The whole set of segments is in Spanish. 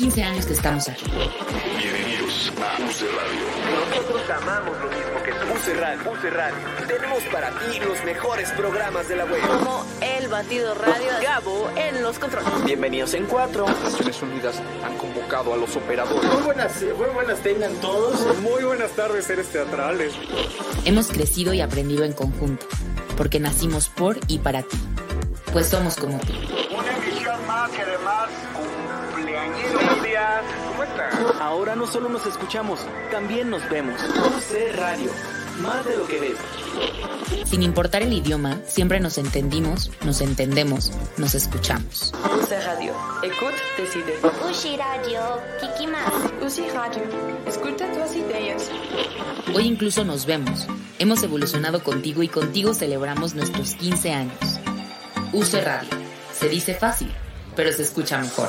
15 años que estamos aquí. Bienvenidos a UC Radio. Nosotros amamos lo mismo que tú. UC Radio. UC Radio. Tenemos para ti los mejores programas de la web. Como El Batido Radio, Gabo en los controles. Bienvenidos en cuatro. Naciones Unidas han convocado a los operadores. Muy buenas, muy buenas tengan todos. Muy buenas tardes, seres teatrales. Hemos crecido y aprendido en conjunto, porque nacimos por y para ti. Pues somos como tú. Ahora no solo nos escuchamos, también nos vemos. UC Radio. Más de lo que ves. Sin importar el idioma, siempre nos entendimos, nos entendemos, nos escuchamos. UC Radio. Écoute, decide. Ushi Radio, Kiki más. UC Radio. Escucha tus ideas. Hoy incluso nos vemos. Hemos evolucionado contigo y contigo celebramos nuestros 15 años. UC Radio. Se dice fácil, pero se escucha mejor.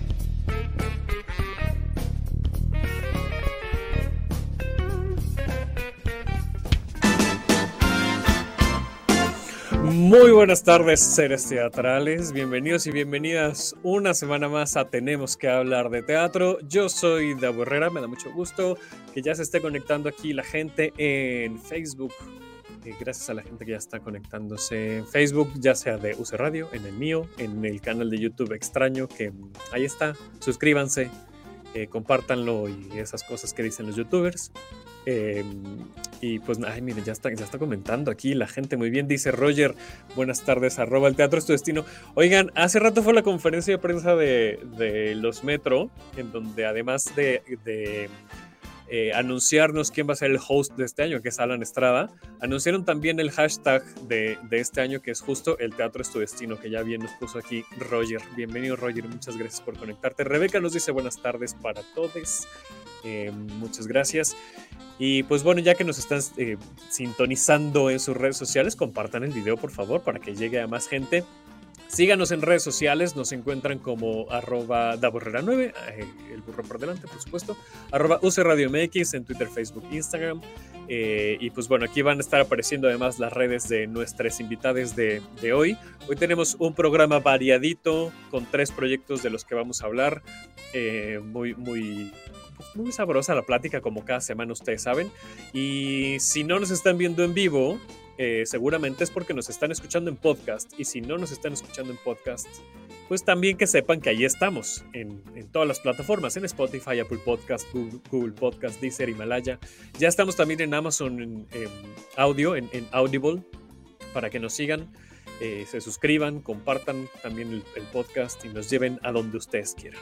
Muy buenas tardes, seres teatrales. Bienvenidos y bienvenidas una semana más a Tenemos que hablar de teatro. Yo soy Davo Herrera, me da mucho gusto que ya se esté conectando aquí la gente en Facebook. Eh, gracias a la gente que ya está conectándose en Facebook, ya sea de UC Radio, en el mío, en el canal de YouTube extraño, que mm, ahí está. Suscríbanse, eh, compártanlo y esas cosas que dicen los youtubers. Eh, y pues, ay, miren, ya está, ya está comentando aquí la gente muy bien. Dice Roger, buenas tardes, arroba el teatro es tu destino. Oigan, hace rato fue la conferencia de prensa de, de los Metro, en donde además de, de eh, anunciarnos quién va a ser el host de este año, que es Alan Estrada, anunciaron también el hashtag de, de este año, que es justo el teatro es tu destino, que ya bien nos puso aquí Roger. Bienvenido, Roger, muchas gracias por conectarte. Rebeca nos dice buenas tardes para todos. Eh, muchas gracias. Y pues bueno, ya que nos están eh, sintonizando en sus redes sociales, compartan el video por favor para que llegue a más gente. Síganos en redes sociales, nos encuentran como arroba daborrera9, eh, el burro por delante, por supuesto, arroba UC Radio MX en Twitter, Facebook, Instagram. Y pues bueno, aquí van a estar apareciendo además las redes de nuestras invitadas de, de, hoy. Hoy tenemos un programa variadito con tres proyectos de los que vamos a hablar. Muy, muy, muy sabrosa la plática como cada semana ustedes saben. Y si no nos están viendo en vivo, eh, seguramente es porque nos están escuchando en podcast. Y si no nos están escuchando en podcast, pues también que sepan que ahí estamos en, en todas las plataformas, en Spotify, Apple Podcast, Google, Google Podcast, Deezer, Himalaya. Ya estamos también en Amazon en audio, en, en, Audible, para que nos sigan. Eh, se suscriban, compartan también el, podcast y nos lleven a donde ustedes quieran.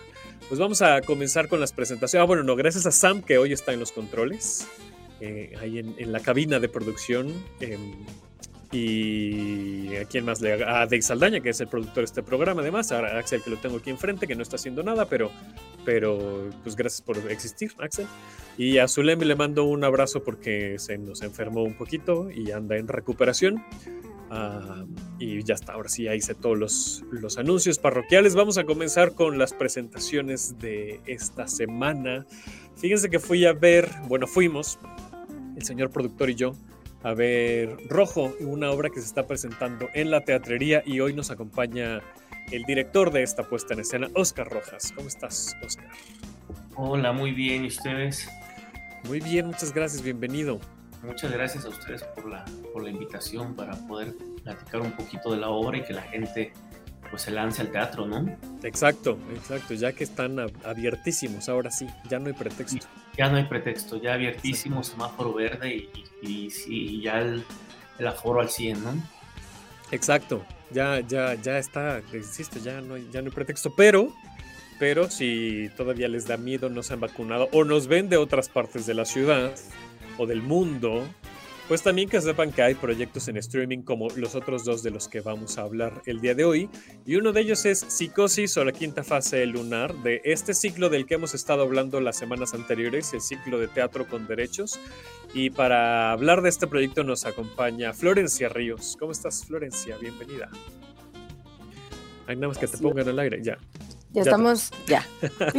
Pues vamos a comenzar con las presentaciones. Ah, bueno, no, gracias a Sam que hoy está en los controles, eh, ahí en, en, la cabina de producción. Eh, y a quién más le a Dave Saldaña, que es el productor de este programa, además, a Axel, que lo tengo aquí enfrente, que no está haciendo nada, pero, pero pues gracias por existir, Axel. Y a Zulem le mando un abrazo porque se nos enfermó un poquito y anda en recuperación. Uh, y ya está, ahora sí, ya hice todos los, los, anuncios parroquiales. Vamos a comenzar con las presentaciones de esta semana. Fíjense que fui a ver, bueno, fuimos, el señor productor y yo, a ver Rojo, una obra que se está presentando en la teatrería y hoy nos acompaña el director de esta puesta en escena, Oscar Rojas. ¿Cómo estás, Oscar? Hola, muy bien, ¿y ustedes? Muy bien, muchas gracias, bienvenido. Muchas gracias a ustedes por la, por la invitación para poder platicar un poquito de la obra y que la gente pues se lance al teatro, ¿no? Exacto, exacto, ya que están abiertísimos, ahora sí, ya no hay pretexto. Ya no hay pretexto, ya abiertísimo, semáforo verde y, y, ya el, el, aforo al 100, ¿no? Exacto, ya, ya, ya está, existe, ya no, hay, ya no hay pretexto, pero, pero si todavía les da miedo, no se han vacunado o nos ven de otras partes de la ciudad o del mundo, pues también que sepan que hay proyectos en streaming como los otros dos de los que vamos a hablar el día de hoy. Y uno de ellos es Psicosis o la quinta fase lunar de este ciclo del que hemos estado hablando las semanas anteriores, el ciclo de teatro con derechos. Y para hablar de este proyecto nos acompaña Florencia Ríos. ¿Cómo estás, Florencia? Bienvenida. Hay nada más que te pongan al aire, ya. Ya, estamos, ya.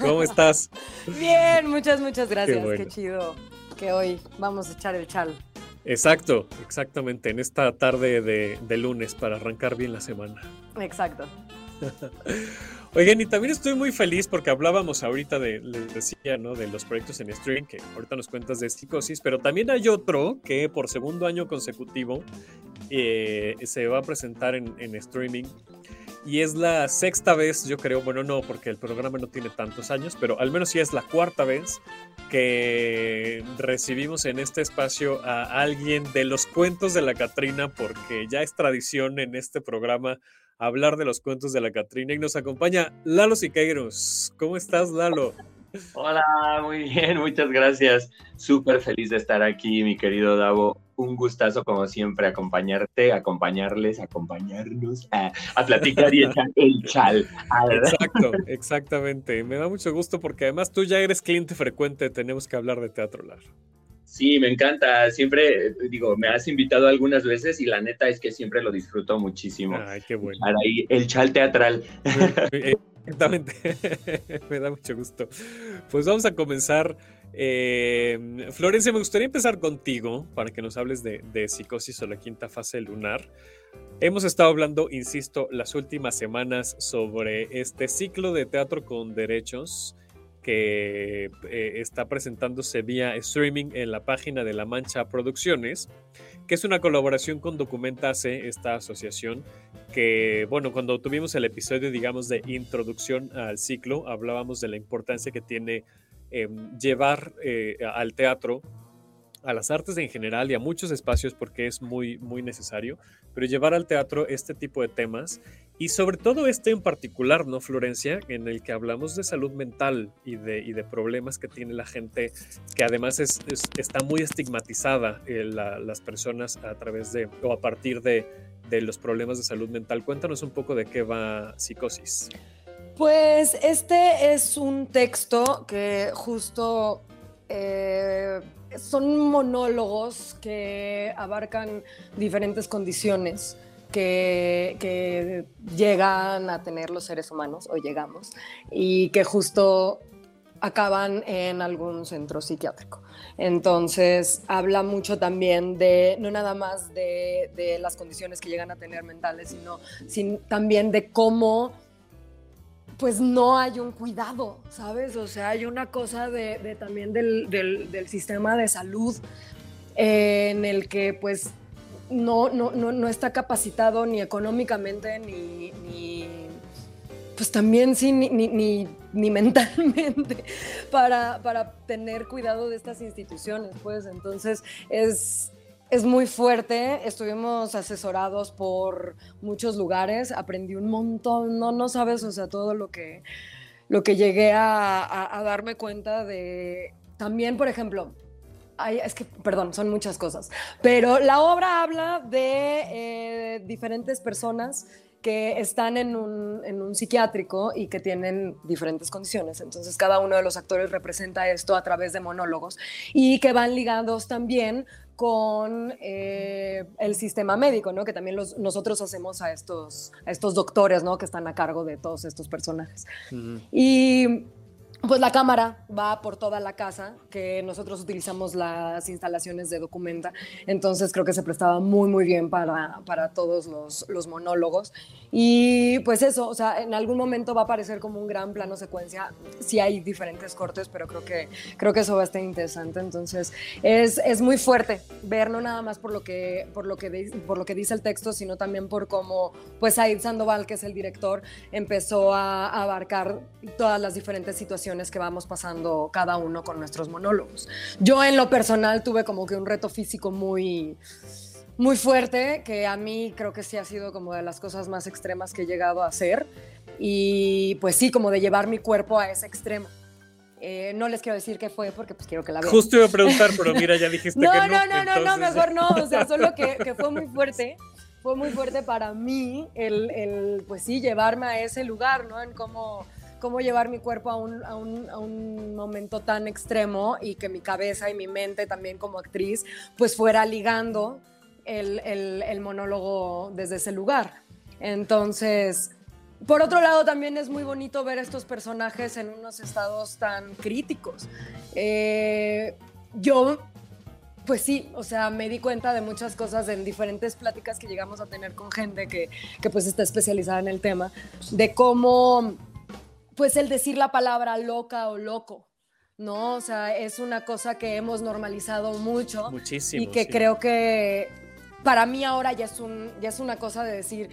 ¿Cómo estás? Bien, muchas, muchas gracias. Qué, chido que hoy vamos a echar el chal. Exacto, exactamente, en esta tarde de, de lunes para arrancar bien la semana. Exacto. Oigan, y también estoy muy feliz porque hablábamos ahorita de, les decía, ¿no? De los proyectos en stream, que ahorita nos cuentas de psicosis, pero también hay otro que por segundo año consecutivo eh, se va a presentar en, en streaming y es la sexta vez, yo creo, bueno, no, porque el programa no tiene tantos años, pero al menos sí es la cuarta vez que recibimos en este espacio a alguien de los cuentos de la Catrina, porque ya es tradición en este programa hablar de los cuentos de la Catrina y nos acompaña Lalo Siqueiros. ¿Cómo estás, Lalo? Hola, muy bien, muchas gracias. Súper feliz de estar aquí, mi querido Davo. Un gustazo, como siempre, acompañarte, acompañarles, acompañarnos a, platicar y echar el chal. Exacto, exactamente. Me da mucho gusto porque además tú ya eres cliente frecuente, tenemos que hablar de teatro Lar. Sí, me encanta. Siempre, digo, me has invitado algunas veces y la neta es que siempre lo disfruto muchísimo. Ay, qué bueno. ahí el chal teatral. Exactamente. me da mucho gusto. Pues vamos a comenzar. Eh, Florencia, me gustaría empezar contigo para que nos hables de, de psicosis o la quinta fase lunar. Hemos estado hablando, insisto, las últimas semanas sobre este ciclo de teatro con derechos que eh, está presentándose vía streaming en la página de La Mancha Producciones, que es una colaboración con Documentase, esta asociación, que, bueno, cuando tuvimos el episodio, digamos, de introducción al ciclo, hablábamos de la importancia que tiene em, llevar eh, al teatro a las artes en general y a muchos espacios porque es muy, muy necesario, pero llevar al teatro este tipo de temas y sobre todo este en particular, ¿no, Florencia? En el que hablamos de salud mental y de, y de problemas que tiene la gente, que además es, está muy estigmatizada eh, las personas a través de o a partir de, de los problemas de salud mental. Cuéntanos un poco de qué va psicosis. Pues este es un texto que justo eh, son monólogos que abarcan diferentes condiciones que, llegan a tener los seres humanos o llegamos y que justo acaban en algún centro psiquiátrico. Entonces, habla mucho también de, no nada más de, las condiciones que llegan a tener mentales, sino también de cómo pues no hay un cuidado, ¿sabes? O sea, hay una cosa de, también del, sistema de salud eh, en el que pues no, no, no, está capacitado ni económicamente ni, pues también sí, ni, ni, ni mentalmente para, para, tener cuidado de estas instituciones, pues entonces es, es muy fuerte, estuvimos asesorados por muchos lugares, aprendí un montón, no, no sabes, o sea, todo lo que, lo que llegué a, darme cuenta de, también, por ejemplo, es que, perdón, son muchas cosas, pero la obra habla de eh, diferentes personas que están en un, en un, psiquiátrico y que tienen diferentes condiciones. Entonces cada uno de los actores representa esto a través de monólogos y que van ligados también con eh, el sistema médico, ¿no? Que también los, nosotros hacemos a estos, a estos doctores, ¿no? Que están a cargo de todos estos personajes. Y pues la cámara va por toda la casa, que nosotros utilizamos las instalaciones de Documenta, entonces creo que se prestaba muy, muy bien para, para todos los, los, monólogos. Y pues eso, o sea, en algún momento va a aparecer como un gran plano secuencia, sí hay diferentes cortes, pero creo que, creo que eso va a estar interesante, entonces es, es muy fuerte ver, no nada más por lo, que, por, lo que, por lo que dice el texto, sino también por cómo, pues Said Sandoval, que es el director, empezó a abarcar todas las diferentes situaciones que vamos pasando cada uno con nuestros monólogos. Yo en lo personal tuve como que un reto físico muy muy fuerte, que a mí creo que sí ha sido como de las cosas más extremas que he llegado a hacer. Y pues sí, como de llevar mi cuerpo a ese extremo. Eh, no les quiero decir qué fue porque pues quiero que la vean. Justo iba a preguntar, pero mira, ya dijiste no, que no. No, no, no, no, mejor no. O sea, solo que, que, fue muy fuerte. Fue muy fuerte para mí el, el, pues sí, llevarme a ese lugar, ¿no? En cómo cómo llevar mi cuerpo a un, a, un, a un, momento tan extremo y que mi cabeza y mi mente también como actriz pues fuera ligando el, el, monólogo desde ese lugar. Entonces, por otro lado, también es muy bonito ver estos personajes en unos estados tan críticos. Eh, yo, pues sí, o sea, me di cuenta de muchas cosas en diferentes pláticas que llegamos a tener con gente que, que pues está especializada en el tema, de cómo, pues el decir la palabra loca o loco, ¿no? O sea, es una cosa que hemos normalizado mucho. Muchísimo. Y que sí. creo que para mí ahora ya es, un, ya es una cosa de decir,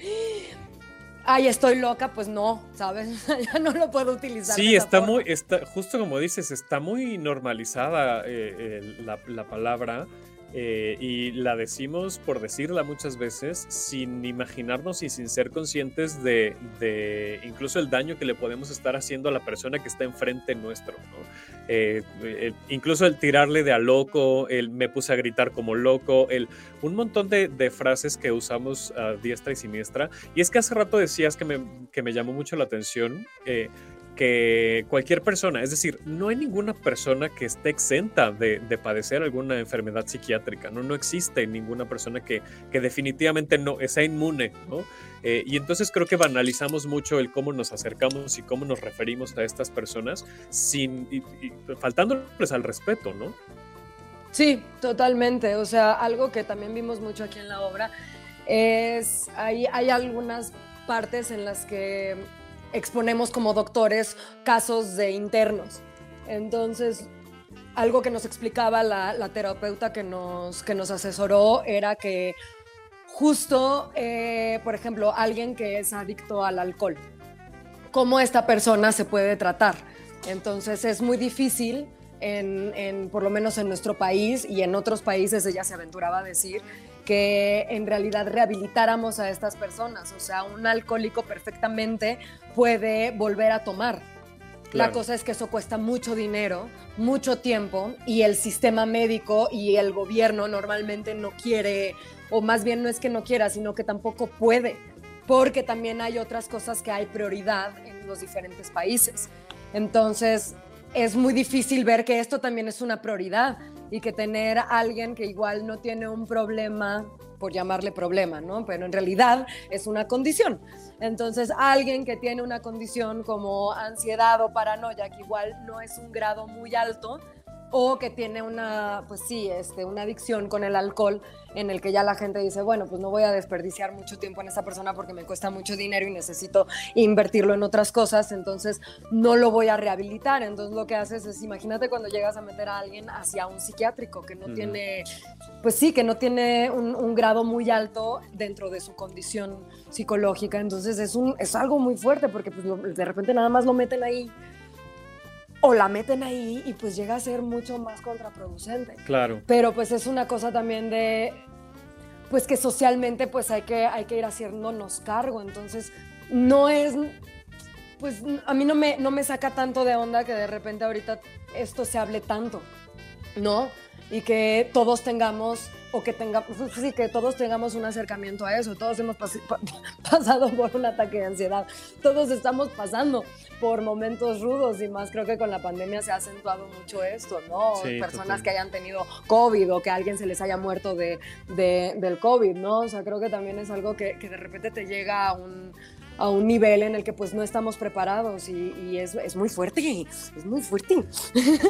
ay, estoy loca, pues no, ¿sabes? ya no lo puedo utilizar. Sí, está forma. muy, está, justo como dices, está muy normalizada eh, eh, la, la palabra eh, y la decimos por decirla muchas veces sin imaginarnos y sin ser conscientes de, incluso el daño que le podemos estar haciendo a la persona que está enfrente nuestro. Eh, el- incluso el tirarle de a loco, el me puse a gritar como loco, el, un montón de, frases que usamos a diestra y siniestra. Y es que hace rato decías que me, que me llamó mucho la atención. Que cualquier persona, es decir, no hay ninguna persona que esté exenta de, de padecer alguna enfermedad psiquiátrica, no, no existe ninguna persona que, definitivamente no sea inmune, ¿no? Eh, y entonces creo que banalizamos mucho el cómo nos acercamos y cómo nos referimos a estas personas sin y faltándoles al respeto, ¿no? Sí, totalmente. O sea, algo que también vimos mucho aquí en la obra es, hay, hay algunas partes en las que exponemos como doctores casos de internos. Entonces, algo que nos explicaba la, terapeuta que nos, que nos asesoró era que justo, eh, por ejemplo, alguien que es adicto al alcohol, cómo esta persona se puede tratar. Entonces es muy difícil, en, en- por lo menos en nuestro país y en otros países, ella se aventuraba a decir que en realidad rehabilitáramos a estas personas. O sea, un alcohólico perfectamente puede volver a tomar. La cosa es que eso cuesta mucho dinero, mucho tiempo y el sistema médico y el gobierno normalmente no quiere, o más bien no es que no quiera, sino que tampoco puede, porque también hay otras cosas que hay prioridad en los diferentes países. Entonces, es muy difícil ver que esto también es una prioridad y que tener a alguien que igual no tiene un problema, por llamarle problema, ¿no? Pero en realidad es una condición. Entonces, alguien que tiene una condición como ansiedad o paranoia, que igual no es un grado muy alto, o que tiene una, pues sí, este, una adicción con el alcohol en el que ya la gente dice, bueno, pues no voy a desperdiciar mucho tiempo en esta persona porque me cuesta mucho dinero y necesito invertirlo en otras cosas, entonces no lo voy a rehabilitar. Entonces lo que haces es, imagínate cuando llegas a meter a alguien hacia un psiquiátrico que no tiene, pues sí, que no tiene un, un grado muy alto dentro de su condición psicológica, entonces es, un, es algo muy fuerte porque pues de repente nada más lo meten ahí o la meten ahí y pues llega a ser mucho más contraproducente. Claro. Pero pues es una cosa también de, pues que socialmente pues hay que, hay que ir haciéndonos cargo. Entonces no es, pues a mí no me, no me saca tanto de onda que de repente ahorita esto se hable tanto, ¿no? Y que todos tengamos, o que tengamos, sí, que todos tengamos un acercamiento a eso. Todos hemos pas- pa- pasado por un ataque de ansiedad. Todos estamos pasando por momentos rudos y más creo que con la pandemia se ha acentuado mucho esto, ¿no? Sí, Personas total. que hayan tenido COVID o que a alguien se les haya muerto de, de- del COVID, ¿no? O sea, creo que también es algo que, que de repente te llega a un, a un nivel en el que pues no estamos preparados y, y es, es muy fuerte, es muy fuerte.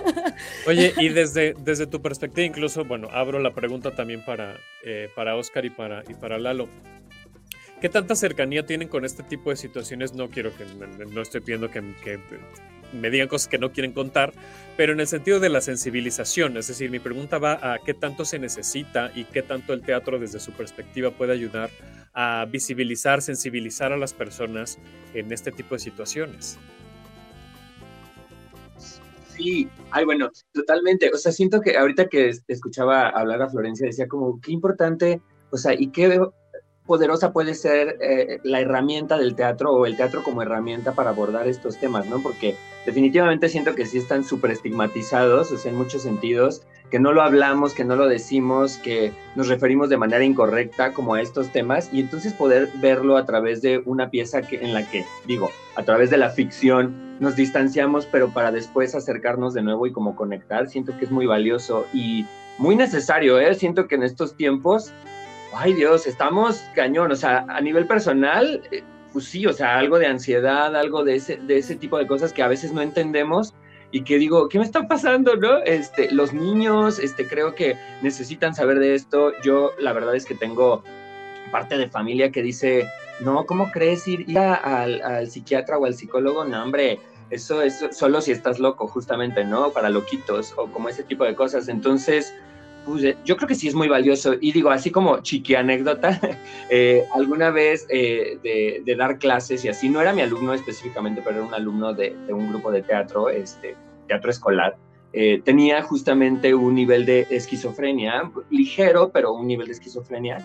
Oye, y desde, desde tu perspectiva, incluso, bueno, abro la pregunta también para, eh, para Oscar y para, y para Lalo. ¿Qué tanta cercanía tienen con este tipo de situaciones? No quiero que, no estoy pidiendo que, que me digan cosas que no quieren contar, pero en el sentido de la sensibilización, es decir, mi pregunta va a qué tanto se necesita y qué tanto el teatro desde su perspectiva puede ayudar a visibilizar, sensibilizar a las personas en este tipo de situaciones. Sí, ay, bueno, totalmente. O sea, siento que ahorita que es- escuchaba hablar a Florencia, decía como, qué importante, o sea, y qué poderosa puede ser eh, la herramienta del teatro o el teatro como herramienta para abordar estos temas, ¿no? Porque definitivamente siento que sí están súper estigmatizados, o sea, en muchos sentidos, que no lo hablamos, que no lo decimos, que nos referimos de manera incorrecta como a estos temas, y entonces poder verlo a través de una pieza que, en la que, digo, a través de la ficción nos distanciamos, pero para después acercarnos de nuevo y como conectar, siento que es muy valioso y muy necesario, ¿eh? Siento que en estos tiempos ay Dios, estamos cañón, o sea, a nivel personal, eh, pues sí, o sea, algo de ansiedad, algo de ese, de ese tipo de cosas que a veces no entendemos y que digo, ¿qué me está pasando, no? Este, los niños, este, creo que necesitan saber de esto. Yo, la verdad es que tengo parte de familia que dice, no, ¿cómo crees ir, al, al, psiquiatra o al psicólogo? No, hombre, eso es solo si estás loco, justamente, ¿no? Para loquitos o como ese tipo de cosas. Entonces, pues, eh, yo creo que sí es muy valioso. Y digo, así como chiqui anécdota, eh, alguna vez eh, de, dar clases y así, no era mi alumno específicamente, pero era un alumno de, de un grupo de teatro, este, teatro escolar. tenía justamente un nivel de esquizofrenia, ligero, pero un nivel de esquizofrenia.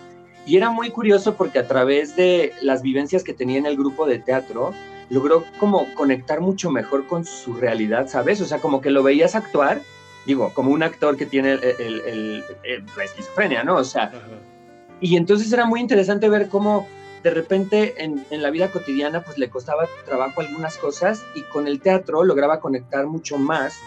Y era muy curioso porque a través de las vivencias que tenía en el grupo de teatro, logró como conectar mucho mejor con su realidad, ¿sabes? O sea, como que lo veías actuar, digo, como un actor que tiene el, la esquizofrenia, ¿no? O sea, y entonces era muy interesante ver cómo de repente en, en, la vida cotidiana pues le costaba trabajo algunas cosas y con el teatro lograba conectar mucho más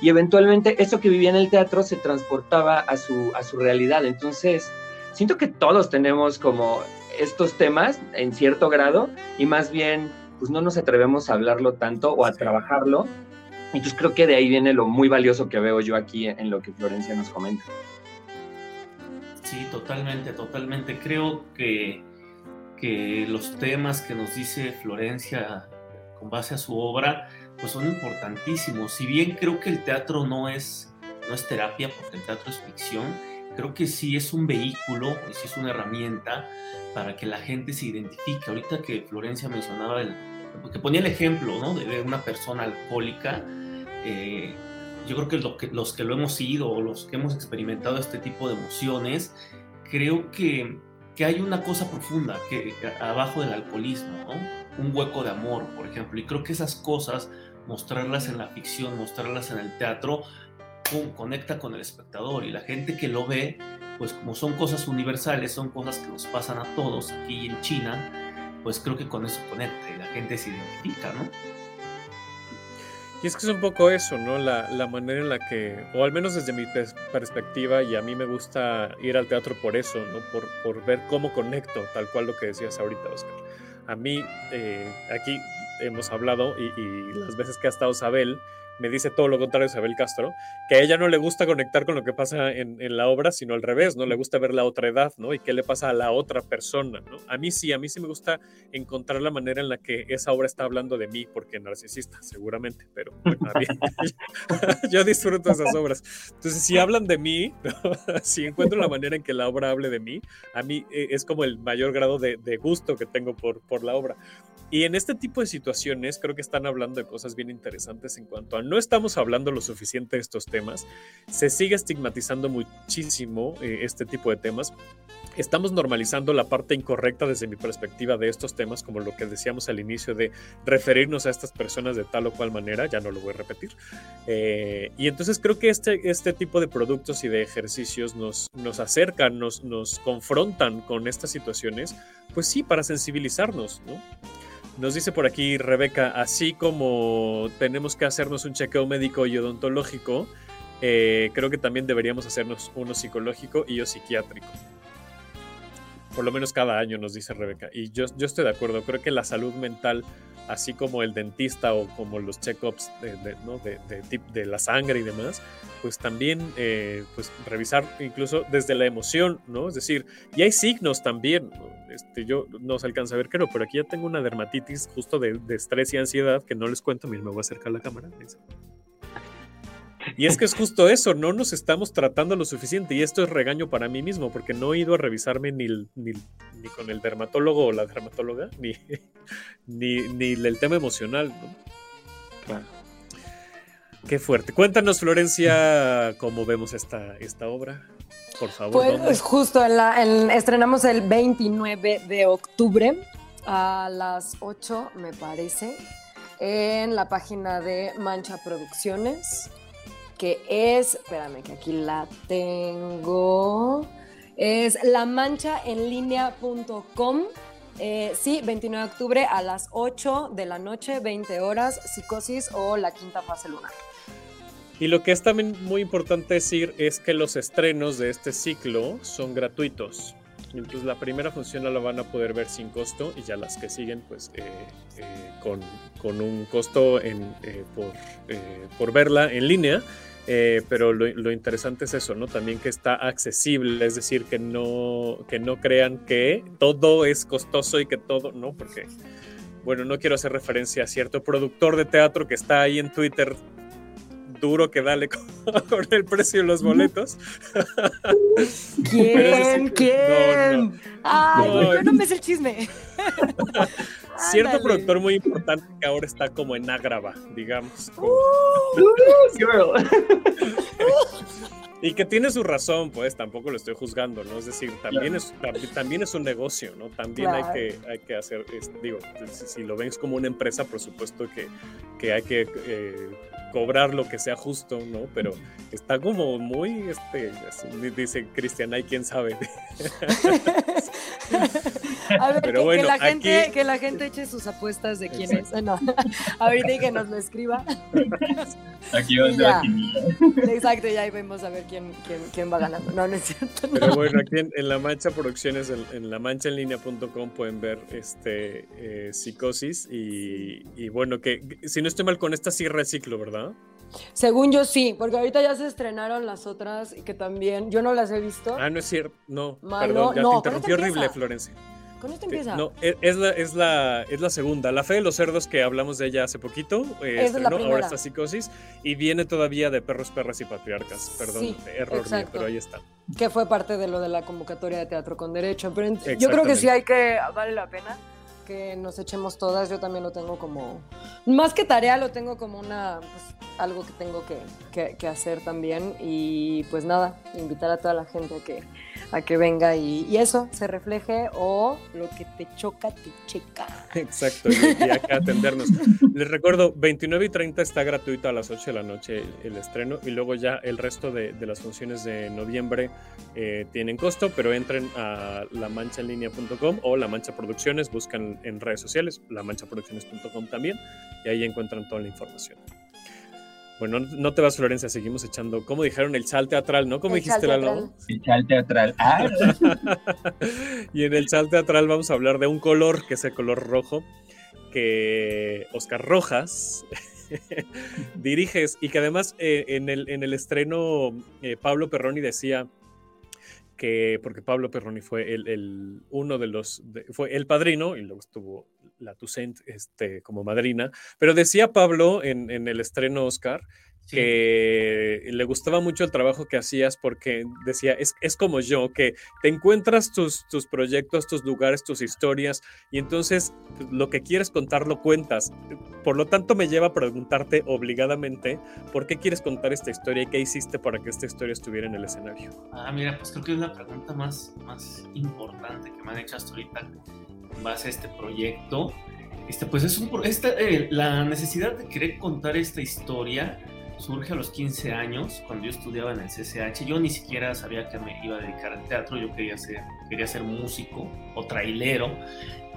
y eventualmente eso que vivía en el teatro se transportaba a su, a su realidad. Entonces, siento que todos tenemos como estos temas en cierto grado y más bien pues no nos atrevemos a hablarlo tanto o a trabajarlo. Entonces creo que de ahí viene lo muy valioso que veo yo aquí en lo que Florencia nos comenta. Sí, totalmente, totalmente. Creo que, que los temas que nos dice Florencia con base a su obra, pues son importantísimos. Si bien creo que el teatro no es, no es terapia, porque el teatro es ficción, creo que sí es un vehículo sí es una herramienta para que la gente se identifique. Ahorita que Florencia mencionaba el, que ponía el ejemplo ¿no? de, una persona alcohólica, eh, yo creo que, lo que, los que lo hemos sido o los que hemos experimentado este tipo de emociones, creo que, que hay una cosa profunda que, abajo del alcoholismo, ¿no? un hueco de amor, por ejemplo, y creo que esas cosas, mostrarlas en la ficción, mostrarlas en el teatro, conecta con el espectador y la gente que lo ve, pues como son cosas universales, son cosas que nos pasan a todos aquí en China, pues creo que con eso conecta y la gente se identifica, ¿no? Y es que es un poco eso, ¿no? La, la manera en la que, o al menos desde mi perspectiva, y a mí me gusta ir al teatro por eso, ¿no? Por, por ver cómo conecto, tal cual lo que decías ahorita, Oscar. A mí, eh, aquí hemos hablado, y, y, las veces que ha estado Sabel, me dice todo lo contrario Isabel Castro, que a ella no le gusta conectar con lo que pasa en, la obra, sino al revés, ¿no? Le gusta ver la otra edad, ¿no? Y qué le pasa a la otra persona, ¿no? A mí sí, a mí sí me gusta encontrar la manera en la que esa obra está hablando de mí, porque narcisista, seguramente, pero yo disfruto esas obras. Entonces, si hablan de mí, si encuentro la manera en que la obra hable de mí, a mí eh, es como el mayor grado de, de gusto que tengo por, por la obra. Y en este tipo de situaciones creo que están hablando de cosas bien interesantes en cuanto a no estamos hablando lo suficiente de estos temas, se sigue estigmatizando muchísimo eh, este tipo de temas. Estamos normalizando la parte incorrecta desde mi perspectiva de estos temas, como lo que decíamos al inicio de referirnos a estas personas de tal o cual manera, ya no lo voy a repetir. Eh, y entonces creo que este, este tipo de productos y de ejercicios nos, nos acercan, nos, nos confrontan con estas situaciones, pues sí, para sensibilizarnos, ¿no? Nos dice por aquí Rebeca, así como tenemos que hacernos un chequeo médico y odontológico, eh, creo que también deberíamos hacernos uno psicológico y o psiquiátrico. Por lo menos cada año, nos dice Rebeca. Y yo, yo estoy de acuerdo, creo que la salud mental, así como el dentista o como los check-ups de, de, ¿no? de, de, la sangre y demás, pues también pues revisar incluso desde la emoción, ¿no? Es decir, y hay signos también, este, yo no se alcanza a ver, creo, pero aquí ya tengo una dermatitis justo de, estrés y ansiedad que no les cuento, mira, me voy a acercar la cámara. Y es que es justo eso, no nos estamos tratando lo suficiente y esto es regaño para mí mismo porque no he ido a revisarme ni, ni, ni con el dermatólogo o la dermatóloga, ni, ni, ni el tema emocional. ¿no? Claro. Qué fuerte. Cuéntanos, Florencia, cómo vemos esta, esta obra. Por favor. Pues justo, en la, estrenamos el 29 de octubre a las 8, me parece, en la página de Mancha Producciones, que es, espérame que aquí la tengo, es lamanchaenlinea.com. Eh, sí, 29 de octubre a las 8 de la noche, 20 horas, psicosis o la quinta fase lunar. Y lo que es también muy importante decir es que los estrenos de este ciclo son gratuitos. Entonces la primera función la van a poder ver sin costo y ya las que siguen pues eh, eh, con, con, un costo en, eh, por, por, verla en línea. Pero lo, lo, interesante es eso, ¿no? También que está accesible, es decir, que no, que no crean que todo es costoso y que todo, ¿no? Porque, bueno, no quiero hacer referencia a cierto productor de teatro que está ahí en Twitter duro que dale con, el precio de los boletos. ¿Quién? ¿Quién? Ay, no, no me sé el chisme. Cierto productor muy importante que ahora está como en Ágrava, digamos. Uh, y que tiene su razón, pues tampoco lo estoy juzgando, ¿no? Es decir, también, es, también es un negocio, ¿no? También hay, que, hay que hacer, digo, si, lo ves como una empresa, por supuesto que, que hay que eh, cobrar lo que sea justo, ¿no? Pero está como muy, este, dice Cristian, hay quien sabe. A ver, Pero que, bueno, que, la gente, que la gente eche sus apuestas de quién es. No, ahorita que nos lo escriba. Aquí va a Exacto, y ahí vemos a ver quién, quién, quién va ganando. No, no es cierto. Pero bueno, aquí en, La Mancha Producciones, en, en la manchaenlinea.com pueden ver este eh, Psicosis y, y bueno, que si no estoy mal con esta sí reciclo, ¿verdad? Según yo sí, porque ahorita ya se estrenaron las otras y que también yo no las he visto. Ah, no es cierto, no, perdón, ya te interrumpí horrible, Florencia. ¿Con esto empieza? No, e, es la, es, la, es la segunda. La fe de los cerdos que hablamos de ella hace poquito. Eh, es la ahora está psicosis. Y viene todavía de perros, perras y patriarcas. Perdón, error mío, pero ahí está. Que fue parte de lo de la convocatoria de teatro con derecho. Pero yo creo que sí hay que, vale la pena que nos echemos todas. Yo también lo tengo como, más que tarea, lo tengo como una, pues, algo que tengo que, que, hacer también. Y pues nada, invitar a toda la gente a que, a que venga y, eso se refleje o lo que te choca, te checa. Exacto, y, acá atendernos. Les recuerdo, 29 y 30 está gratuito a las 8 de la noche el, estreno y luego ya el resto de, de las funciones de noviembre eh, tienen costo, pero entren a lamanchaenlinea.com o La Mancha Producciones, buscan en redes sociales, lamanchaproducciones.com también, y ahí encuentran toda la información. Bueno, no te vas, Florencia, seguimos echando, ¿cómo dijeron? El chal teatral, ¿no? ¿Cómo dijiste, Lalo? El chal teatral. Ah. y en el chal teatral vamos a hablar de un color, que es el color rojo, que Oscar Rojas diriges y que además eh, en, el, en el estreno eh, Pablo Perroni decía que, porque Pablo Perroni fue el, uno de los, fue el padrino y luego estuvo la Toussaint este, como madrina, pero decía Pablo en, en el estreno Oscar que le gustaba mucho el trabajo que hacías porque decía, es, es como yo, que te encuentras tus, tus proyectos, tus lugares, tus historias y entonces lo que quieres contar lo cuentas. Por lo tanto me lleva a preguntarte obligadamente por qué quieres contar esta historia y qué hiciste para que esta historia estuviera en el escenario. Ah, mira, pues creo que es la pregunta más, más importante que me han hecho hasta ahorita base a este proyecto. Este, pues es un, esta, eh, la necesidad de querer contar esta historia surge a los 15 años, cuando yo estudiaba en el CCH. Yo ni siquiera sabía que me iba a dedicar al teatro, yo quería ser, quería ser músico o trailero.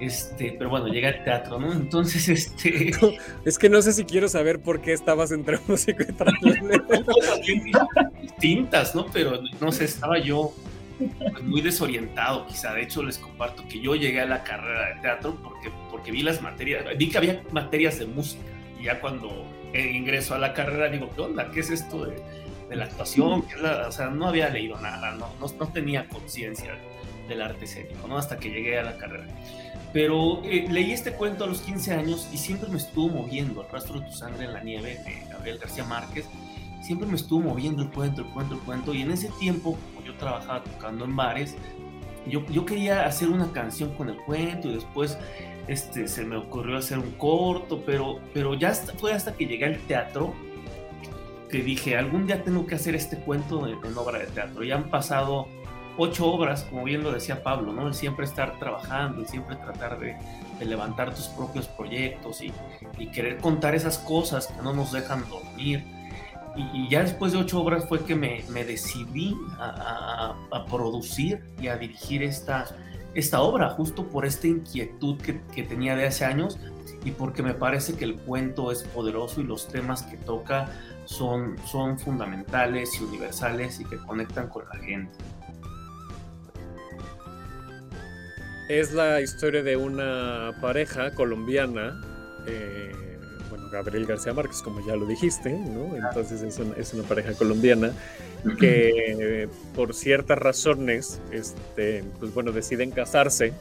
Este, pero bueno, llegué al teatro, ¿no? Entonces, este. es que no sé si quiero saber por qué estabas entre músico y trailero. distintas, ¿no? Pero no sé, estaba yo pues, muy desorientado, quizá. De hecho, les comparto que yo llegué a la carrera de teatro porque, porque vi las materias, vi que había materias de música. Y ya cuando ingreso a la carrera, digo, ¿qué onda? ¿Qué es esto de, la actuación? o sea, no había leído nada, no, no, tenía conciencia del arte escénico, ¿no? Hasta que llegué a la carrera. Pero eh, leí este cuento a los 15 años y siempre me estuvo moviendo, El rastro de tu sangre en la nieve de Gabriel García Márquez, siempre me estuvo moviendo el cuento, el cuento, el cuento, y en ese tiempo, yo trabajaba tocando en bares, yo, yo quería hacer una canción con el cuento y después este, se me ocurrió hacer un corto, pero, pero ya fue hasta que llegué al teatro que dije, algún día tengo que hacer este cuento en, obra de teatro. Ya han pasado ocho obras, como bien lo decía Pablo, ¿no? El siempre estar trabajando, el siempre tratar de, levantar tus propios proyectos y, querer contar esas cosas que no nos dejan dormir. Y, ya después de ocho obras fue que me, decidí a, producir y a dirigir esta, esta obra, justo por esta inquietud que, tenía de hace años y porque me parece que el cuento es poderoso y los temas que toca son, son fundamentales y universales y que conectan con la gente. Es la historia de una pareja colombiana, eh, Gabriel García Márquez, como ya lo dijiste, ¿no? Entonces es una, es una pareja colombiana que por ciertas razones, este, pues bueno, deciden casarse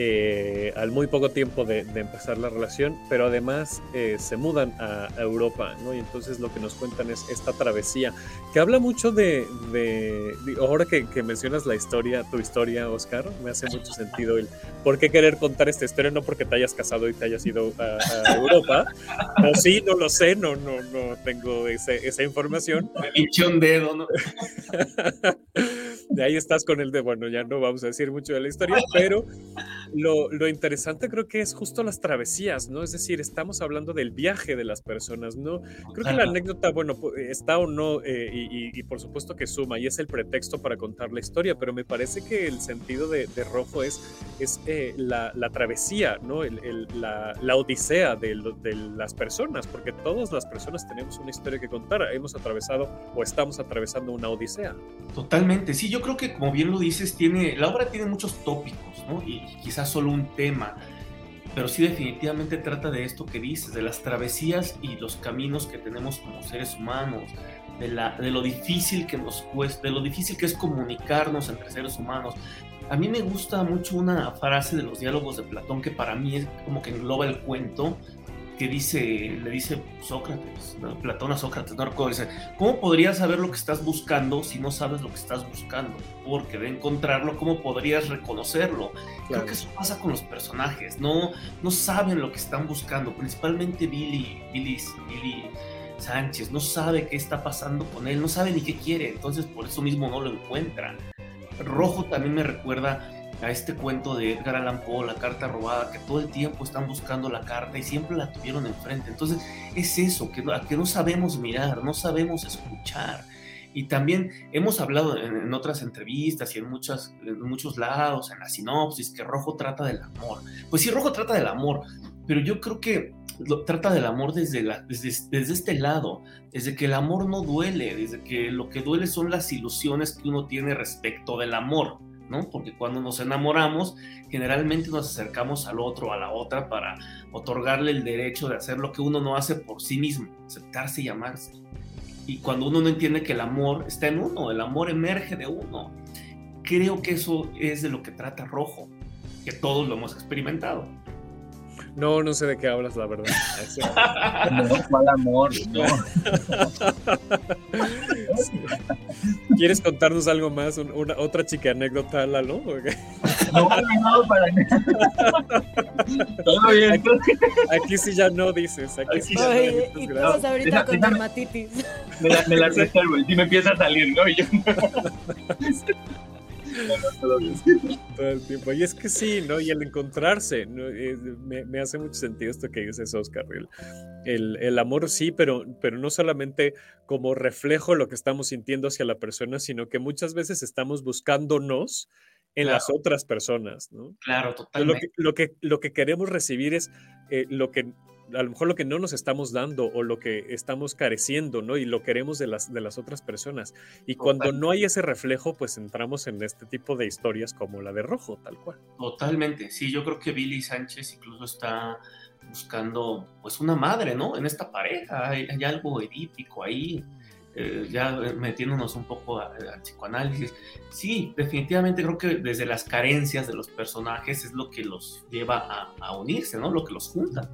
eh, al muy poco tiempo de, de, empezar la relación, pero además eh, se mudan a, a, Europa, ¿no? Y entonces lo que nos cuentan es esta travesía, que habla mucho de, de, de ahora que, que, mencionas la historia, tu historia, Oscar, me hace mucho sentido el por qué querer contar esta historia, no porque te hayas casado y te hayas ido a, a Europa, o sí, no lo sé, no, no, no tengo ese, esa información. Me un dedo, ¿no? de ahí estás con el de, bueno, ya no vamos a decir mucho de la historia, pero lo, lo, interesante creo que es justo las travesías, ¿no? Es decir, estamos hablando del viaje de las personas, ¿no? Creo que la anécdota, bueno, está o no, eh, y, y, por supuesto que suma, y es el pretexto para contar la historia, pero me parece que el sentido de, de Rojo es, es eh, la, la, travesía, ¿no? El, el, la, la, odisea de, de las personas, porque todas las personas tenemos una historia que contar, hemos atravesado o estamos atravesando una odisea. Totalmente, sí, yo creo que como bien lo dices, tiene, la obra tiene muchos tópicos, ¿no? Y quizás solo un tema, pero sí definitivamente trata de esto que dices, de las travesías y los caminos que tenemos como seres humanos, de, la, de lo difícil que nos cuesta, de lo difícil que es comunicarnos entre seres humanos. A mí me gusta mucho una frase de los diálogos de Platón que para mí es como que engloba el cuento, que dice, le dice Sócrates, ¿no? Platón a Sócrates, no recuerdo, dice, ¿cómo podrías saber lo que estás buscando si no sabes lo que estás buscando? Porque de encontrarlo, ¿cómo podrías reconocerlo? Claro. Creo que eso pasa con los personajes, no, no saben lo que están buscando, principalmente Billy, Billy, Billy Sánchez, no sabe qué está pasando con él, no sabe ni qué quiere, entonces por eso mismo no lo encuentra. Rojo también me recuerda a este cuento de Edgar Allan Poe, la carta robada, que todo el tiempo están buscando la carta y siempre la tuvieron enfrente. Entonces es eso, que, que no sabemos mirar, no sabemos escuchar. Y también hemos hablado en, en otras entrevistas y en, muchas, en muchos lados, en la sinopsis, que Rojo trata del amor. Pues sí, Rojo trata del amor, pero yo creo que lo, trata del amor desde, la, desde, desde este lado, desde que el amor no duele, desde que lo que duele son las ilusiones que uno tiene respecto del amor. ¿No? Porque cuando nos enamoramos, generalmente nos acercamos al otro, a la otra, para otorgarle el derecho de hacer lo que uno no hace por sí mismo, aceptarse y amarse. Y cuando uno no entiende que el amor está en uno, el amor emerge de uno. Creo que eso es de lo que trata Rojo, que todos lo hemos experimentado. No, no sé de qué hablas, la verdad. no, ¿cuál amor? No. ¿Quieres contarnos algo más? Una, otra chica anécdota, Lalo? No, no, para nada. Todo bien. Aquí, aquí, sí ya no dices. Aquí sí ya Oye, no, y todos ahorita Deja, con dermatitis. Me la, me la reservo y me empieza a salir, ¿no? Y yo... todo, el tiempo. Y es que sí, ¿no? Y el encontrarse, ¿no? me, me, hace mucho sentido esto que dices, Oscar. El, el, el, amor sí, pero, pero no solamente como reflejo lo que estamos sintiendo hacia la persona, sino que muchas veces estamos buscándonos en claro. las otras personas, ¿no? Claro, totalmente. Lo que, lo que, lo que queremos recibir es eh, lo que a lo mejor lo que no nos estamos dando o lo que estamos careciendo, ¿no? Y lo queremos de las, de las otras personas. Y cuando no hay ese reflejo, pues entramos en este tipo de historias como la de Rojo, tal cual. Totalmente, sí, yo creo que Billy Sánchez incluso está buscando, pues, una madre, ¿no? En esta pareja, hay, hay algo edípico ahí. Eh, ya metiéndonos un poco al psicoanálisis, sí, definitivamente creo que desde las carencias de los personajes es lo que los lleva a, a unirse, ¿no? Lo que los junta.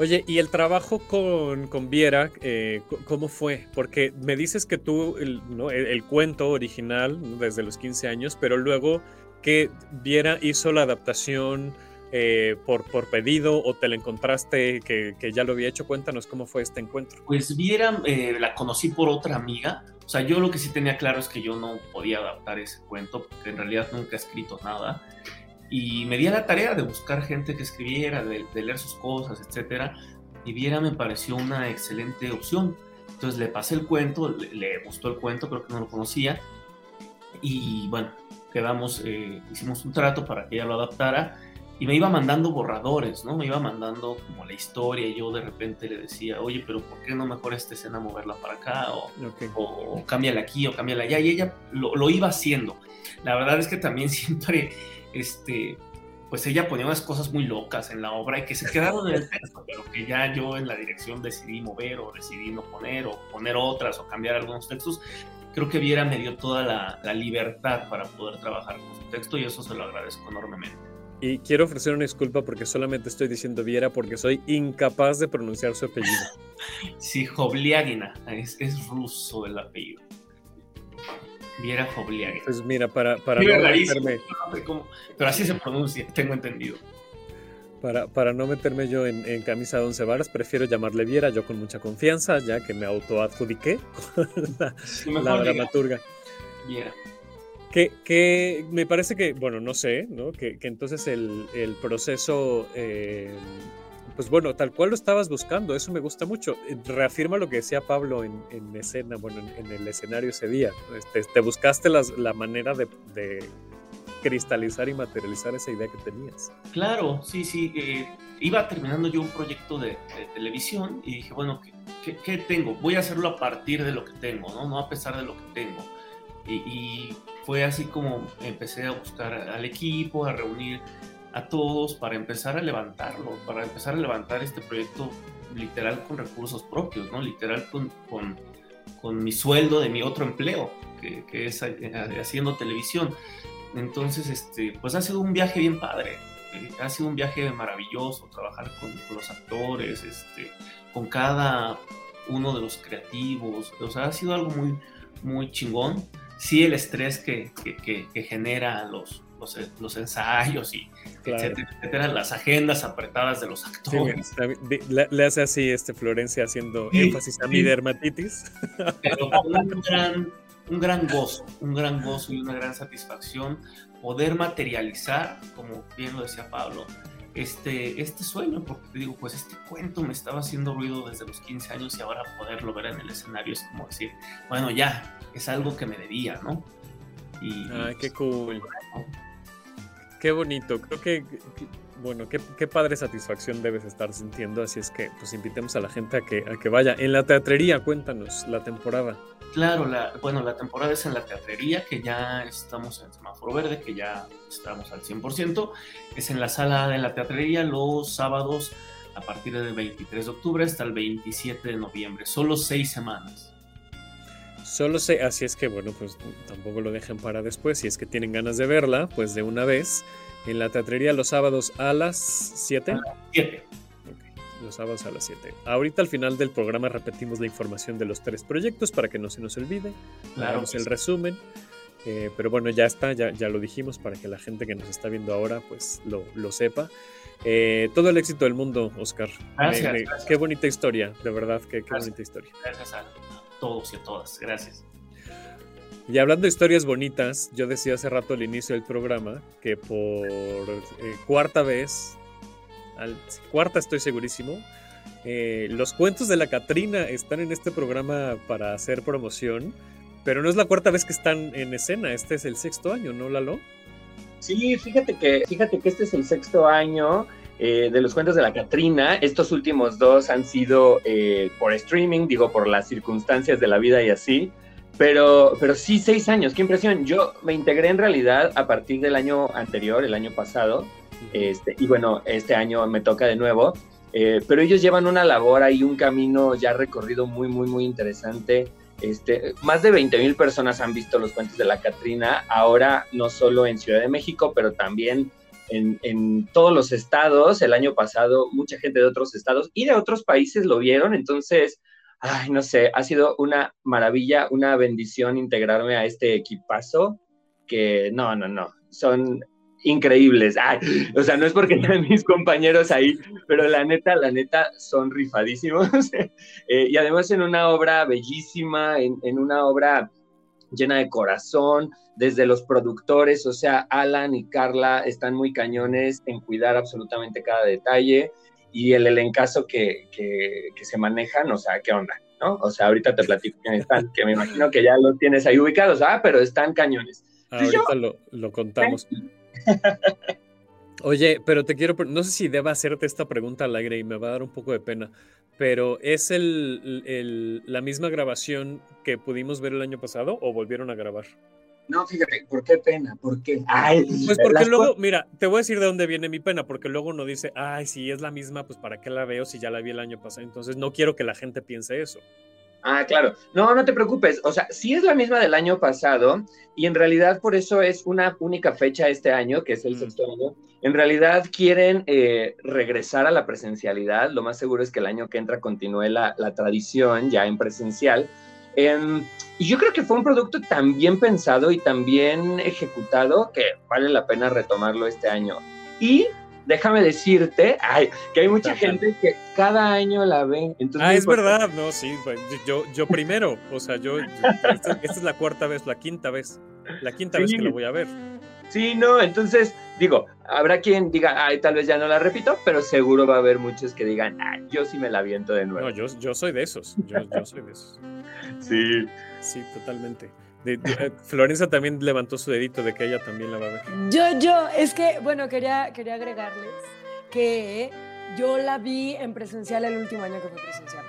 Oye, ¿y el trabajo con, con Viera, eh, cómo fue? Porque me dices que tú, el, el, cuento original desde los 15 años, pero luego que Viera hizo la adaptación eh, por, por pedido o te la encontraste que, que, ya lo había hecho. Cuéntanos cómo fue este encuentro. Pues Viera eh, la conocí por otra amiga. O sea, yo lo que sí tenía claro es que yo no podía adaptar ese cuento porque en realidad nunca he escrito nada y me di a la tarea de buscar gente que escribiera, de, de leer sus cosas, etcétera, y Viera me pareció una excelente opción. Entonces le pasé el cuento, le, le, gustó el cuento, creo que no lo conocía, y bueno, quedamos, eh, hicimos un trato para que ella lo adaptara, y me iba mandando borradores, ¿no? Me iba mandando como la historia, y yo de repente le decía, oye, pero ¿por qué no mejor esta escena moverla para acá? O, okay. o, o cámbiala aquí, o cámbiala allá, y ella lo, lo iba haciendo. La verdad es que también siempre este, pues ella ponía unas cosas muy locas en la obra y que se quedaron en el texto, pero que ya yo en la dirección decidí mover o decidí no poner o poner otras o cambiar algunos textos. Creo que Viera me dio toda la, la libertad para poder trabajar con su texto y eso se lo agradezco enormemente. Y quiero ofrecer una disculpa porque solamente estoy diciendo Viera porque soy incapaz de pronunciar su apellido. sí, Jobliagina, es, es ruso el apellido. Viera Jobliagina. Pues mira, para, para no meterme... Pero así se pronuncia, tengo entendido. Para, para no meterme yo en, en, camisa de once varas, prefiero llamarle Viera, yo con mucha confianza, ya que me autoadjudiqué con la, Sí, dramaturga. Viera. Que, que me parece que, bueno, no sé, ¿no? Que, que entonces el, el proceso, eh, pues bueno, tal cual lo estabas buscando, eso me gusta mucho. Eh, Reafirma lo que decía Pablo en, en escena, bueno, en, en el escenario ese día. Este, te buscaste las, la manera de, de cristalizar y materializar esa idea que tenías. Claro, sí, sí. eh, iba terminando yo un proyecto de, de televisión y dije, bueno, ¿qué, qué, qué tengo? Voy a hacerlo a partir de lo que tengo, ¿no? No a pesar de lo que tengo. Y, y fue así como empecé a buscar al equipo, a reunir a todos para empezar a levantarlo, para empezar a levantar este proyecto literal con recursos propios, ¿no? Literal con, con, con mi sueldo de mi otro empleo, que, que es eh, haciendo televisión. Entonces, este, pues ha sido un viaje bien padre. Eh, ha sido un viaje maravilloso trabajar con, con, los actores, este, con cada uno de los creativos. O sea, ha sido algo muy, muy chingón. Sí, el estrés que, que, que, que genera los, los, los, ensayos y claro. etcétera, etcétera, las agendas apretadas de los actores. Sí, le, le, hace así este Florencia haciendo sí, énfasis a mi dermatitis. Pero con un gran, un gran gozo, un gran gozo y una gran satisfacción poder materializar, como bien lo decía Pablo, este, este sueño, porque te digo, pues este cuento me estaba haciendo ruido desde los 15 años y ahora poderlo ver en el escenario es como decir, bueno, ya, es algo que me debía, ¿no? Y, Ay, qué cool. Qué bonito, creo que, bueno, qué, padre satisfacción debes estar sintiendo, así es que pues invitemos a la gente a que, a que vaya. En la teatrería, cuéntanos la temporada. Claro, la, bueno, la temporada es en la teatrería, que ya estamos en semáforo verde, que ya estamos al 100%. Es en la sala de la teatrería los sábados a partir del 23 de octubre hasta el 27 de noviembre. Solo seis semanas. Solo sé, así es que bueno, pues tampoco lo dejen para después. Si es que tienen ganas de verla, pues de una vez. En la teatrería los sábados a las 7. 7 los sábados a las 7. Ahorita al final del programa repetimos la información de los tres proyectos para que no se nos olvide. Claro, Hagamos el resumen. Eh, pero bueno, ya está, ya, ya, lo dijimos para que la gente que nos está viendo ahora pues lo, lo sepa. Eh, todo el éxito del mundo, Oscar. Gracias, me, me, gracias. Qué bonita historia, de verdad, qué, qué bonita historia. Gracias a todos y a todas, gracias. Y hablando de historias bonitas, yo decía hace rato al inicio del programa que por eh, cuarta vez al, cuarta estoy segurísimo. Eh, los cuentos de la Catrina están en este programa para hacer promoción, pero no es la cuarta vez que están en escena, este es el sexto año, ¿no, Lalo? Sí, fíjate que, fíjate que este es el sexto año eh, de los cuentos de la Catrina. Estos últimos dos han sido eh, por streaming, digo, por las circunstancias de la vida y así. Pero, pero sí, seis años, qué impresión. Yo me integré en realidad a partir del año anterior, el año pasado, este, y bueno, este año me toca de nuevo, eh, pero ellos llevan una labor ahí, un camino ya recorrido muy, muy, muy interesante. Este, más de 20 mil personas han visto los cuentos de la Catrina, ahora no solo en Ciudad de México, pero también en, en, todos los estados. El año pasado mucha gente de otros estados y de otros países lo vieron, entonces, ay, no sé, ha sido una maravilla, una bendición integrarme a este equipazo que no, no, no, son increíbles. Ay, o sea, no es porque estén mis compañeros ahí, pero la neta, la neta, son rifadísimos. eh, y además en una obra bellísima, en, en, una obra llena de corazón, desde los productores, o sea, Alan y Carla están muy cañones en cuidar absolutamente cada detalle y el elencazo que, que, que se manejan, o sea, ¿qué onda? ¿no? O sea, ahorita te platico quiénes están, que me imagino que ya los tienes ahí ubicados, ah, pero están cañones. Ahorita yo, lo, lo, contamos. Oye, pero te quiero, no sé si deba hacerte esta pregunta al aire y me va a dar un poco de pena, pero ¿es el, el, la misma grabación que pudimos ver el año pasado o volvieron a grabar? No, fíjate, ¿por qué pena? ¿Por qué? Ay, pues porque luego, mira, te voy a decir de dónde viene mi pena, porque luego uno dice, ay, si es la misma, pues ¿para qué la veo si ya la vi el año pasado? Entonces no quiero que la gente piense eso. Ah, claro. No, no te preocupes. O sea, sí es la misma del año pasado y en realidad por eso es una única fecha este año, que es el sexto año. En realidad quieren eh, regresar a la presencialidad. Lo más seguro es que el año que entra continúe la, la tradición ya en presencial. Em, y yo creo que fue un producto tan bien pensado y tan bien ejecutado que vale la pena retomarlo este año. Y déjame decirte ay, que hay mucha gente que cada año la ve. Entonces, ah, es verdad, no, sí, pues, yo, yo primero, o sea, yo, esta, es la cuarta vez, la quinta vez, la quinta vez que lo voy a ver. Sí, no, entonces digo, habrá quien diga, ay, tal vez ya no la repito, pero seguro va a haber muchos que digan, ay, yo sí me la viento de nuevo. No, yo, yo soy de esos, yo, yo soy de esos. Sí. Sí, totalmente. De, de, Florencia también levantó su dedito de que ella también la va a ver. Yo, yo, es que, bueno, quería, quería agregarles que yo la vi en presencial el último año que fue presencial.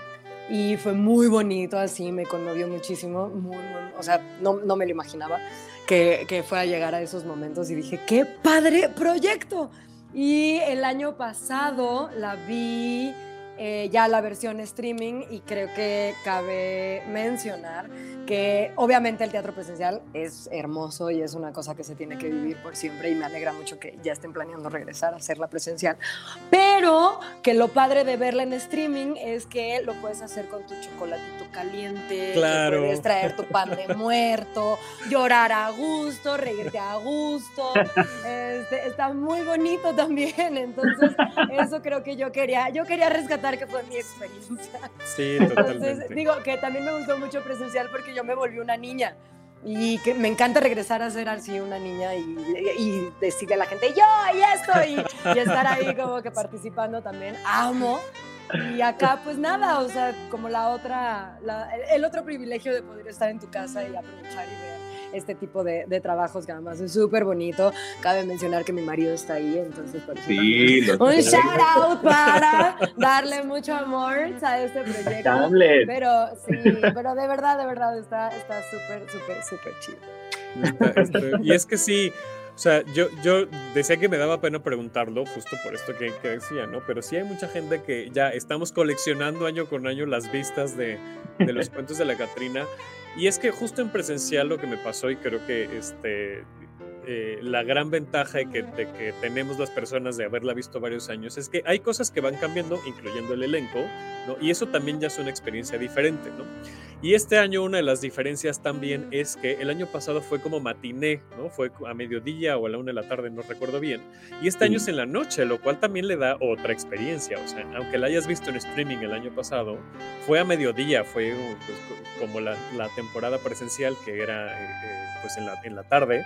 Y fue muy bonito, así me conmovió muchísimo, muy, muy, o sea, no, no me lo imaginaba que, que fuera a llegar a esos momentos y dije, qué padre proyecto. Y el año pasado la vi eh, ya la versión streaming y creo que cabe mencionar que obviamente el teatro presencial es hermoso y es una cosa que se tiene que vivir por siempre y me alegra mucho que ya estén planeando regresar a hacerla presencial, pero que lo padre de verla en streaming es que lo puedes hacer con tu chocolatito caliente, claro. puedes traer tu pan de muerto, llorar a gusto, reírte a gusto, este, está muy bonito también, entonces eso creo que yo quería, yo quería rescatar que fue mi experiencia. Sí, totalmente. Entonces, digo que también me gustó mucho presencial porque yo me volví una niña y que me encanta regresar a ser así una niña y, y decirle a la gente, yo y esto, y, y, estar ahí como que participando también. Amo. Y acá, pues nada, o sea, como la otra, la, el otro privilegio de poder estar en tu casa y aprovechar y ver este tipo de, de trabajos que además es súper bonito. Cabe mencionar que mi marido está ahí, entonces por eso sí, un shout out para darle mucho amor a este proyecto. Hamlet. Pero sí, pero de verdad, de verdad está súper, súper, súper chido. Y es que sí, o sea, yo, yo decía que me daba pena preguntarlo, justo por esto que, que, decía, ¿no? Pero sí hay mucha gente que ya estamos coleccionando año con año las vistas de, de los cuentos de la Catrina. Y es que justo en presencial lo que me pasó, y creo que este, eh, la gran ventaja de que, de que, tenemos las personas de haberla visto varios años es que hay cosas que van cambiando, incluyendo el elenco, ¿no? Y eso también ya es una experiencia diferente, ¿no? Y este año una de las diferencias también es que el año pasado fue como matiné, ¿no? Fue a mediodía o a la una de la tarde, no recuerdo bien. Y este año es en la noche, lo cual también le da otra experiencia. O sea, aunque la hayas visto en streaming el año pasado, fue a mediodía, fue pues, como la, la, temporada presencial que era eh, pues en la, en la tarde.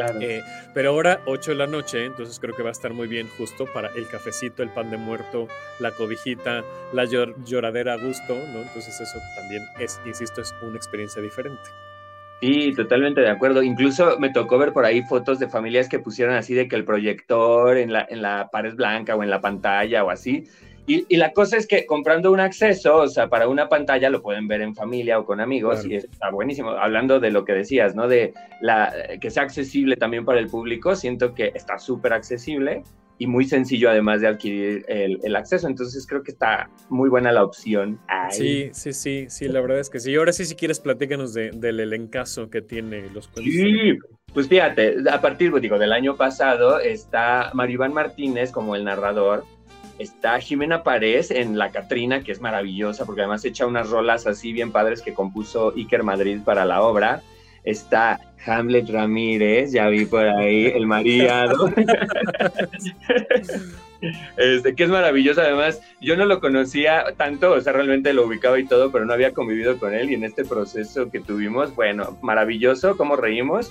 Claro. Eh, pero ahora 8 de la noche, entonces creo que va a estar muy bien justo para el cafecito, el pan de muerto, la cobijita, la llor lloradera a gusto, ¿no? Entonces eso también es, insisto, es una experiencia diferente. Sí, totalmente de acuerdo. Incluso me tocó ver por ahí fotos de familias que pusieron así de que el proyector en la, en la pared blanca o en la pantalla o así. Y, y, la cosa es que comprando un acceso, o sea, para una pantalla lo pueden ver en familia o con amigos claro. y está buenísimo. Hablando de lo que decías, ¿no? De la, que sea accesible también para el público, siento que está súper accesible y muy sencillo además de adquirir el, el, acceso. Entonces creo que está muy buena la opción. Ay. Sí, sí, sí, sí, la verdad es que sí. Ahora sí, si quieres, platícanos de, del elencazo que tiene los. Sí, pues fíjate, a partir digo, del año pasado está Maribán Martínez como el narrador, está Jimena Párez en La Catrina, que es maravillosa, porque además echa unas rolas así bien padres que compuso Iker Madrid para la obra. Está Hamlet Ramírez, ya vi por ahí, el mariado. este, que es maravilloso, además, yo no lo conocía tanto, o sea, realmente lo ubicaba y todo, pero no había convivido con él y en este proceso que tuvimos, bueno, maravilloso, cómo reímos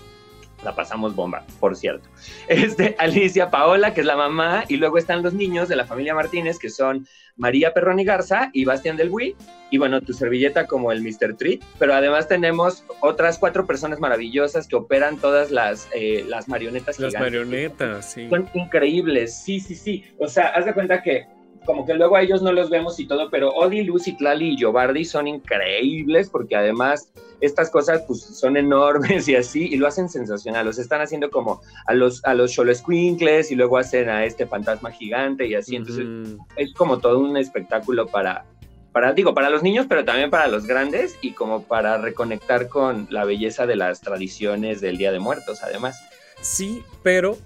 la pasamos bomba, por cierto. Este, Alicia Paola, que es la mamá, y luego están los niños de la familia Martínez, que son María Perroni Garza y Bastián del Wii, y bueno, tu servilleta como el Mr. Treat, pero además tenemos otras cuatro personas maravillosas que operan todas las, eh, las marionetas Las gigantes. marionetas, sí. Son increíbles, sí, sí, sí. O sea, haz de cuenta que como que luego a ellos no los vemos y todo, pero Odi, Lucy, Tlali y Giovanni son increíbles porque además estas cosas pues son enormes y así, y lo hacen sensacional, los están haciendo como a los, a los y luego hacen a este fantasma gigante y así, entonces es como todo un espectáculo para, para, digo, para los niños, pero también para los grandes y como para reconectar con la belleza de las tradiciones del Día de Muertos, además. Sí, pero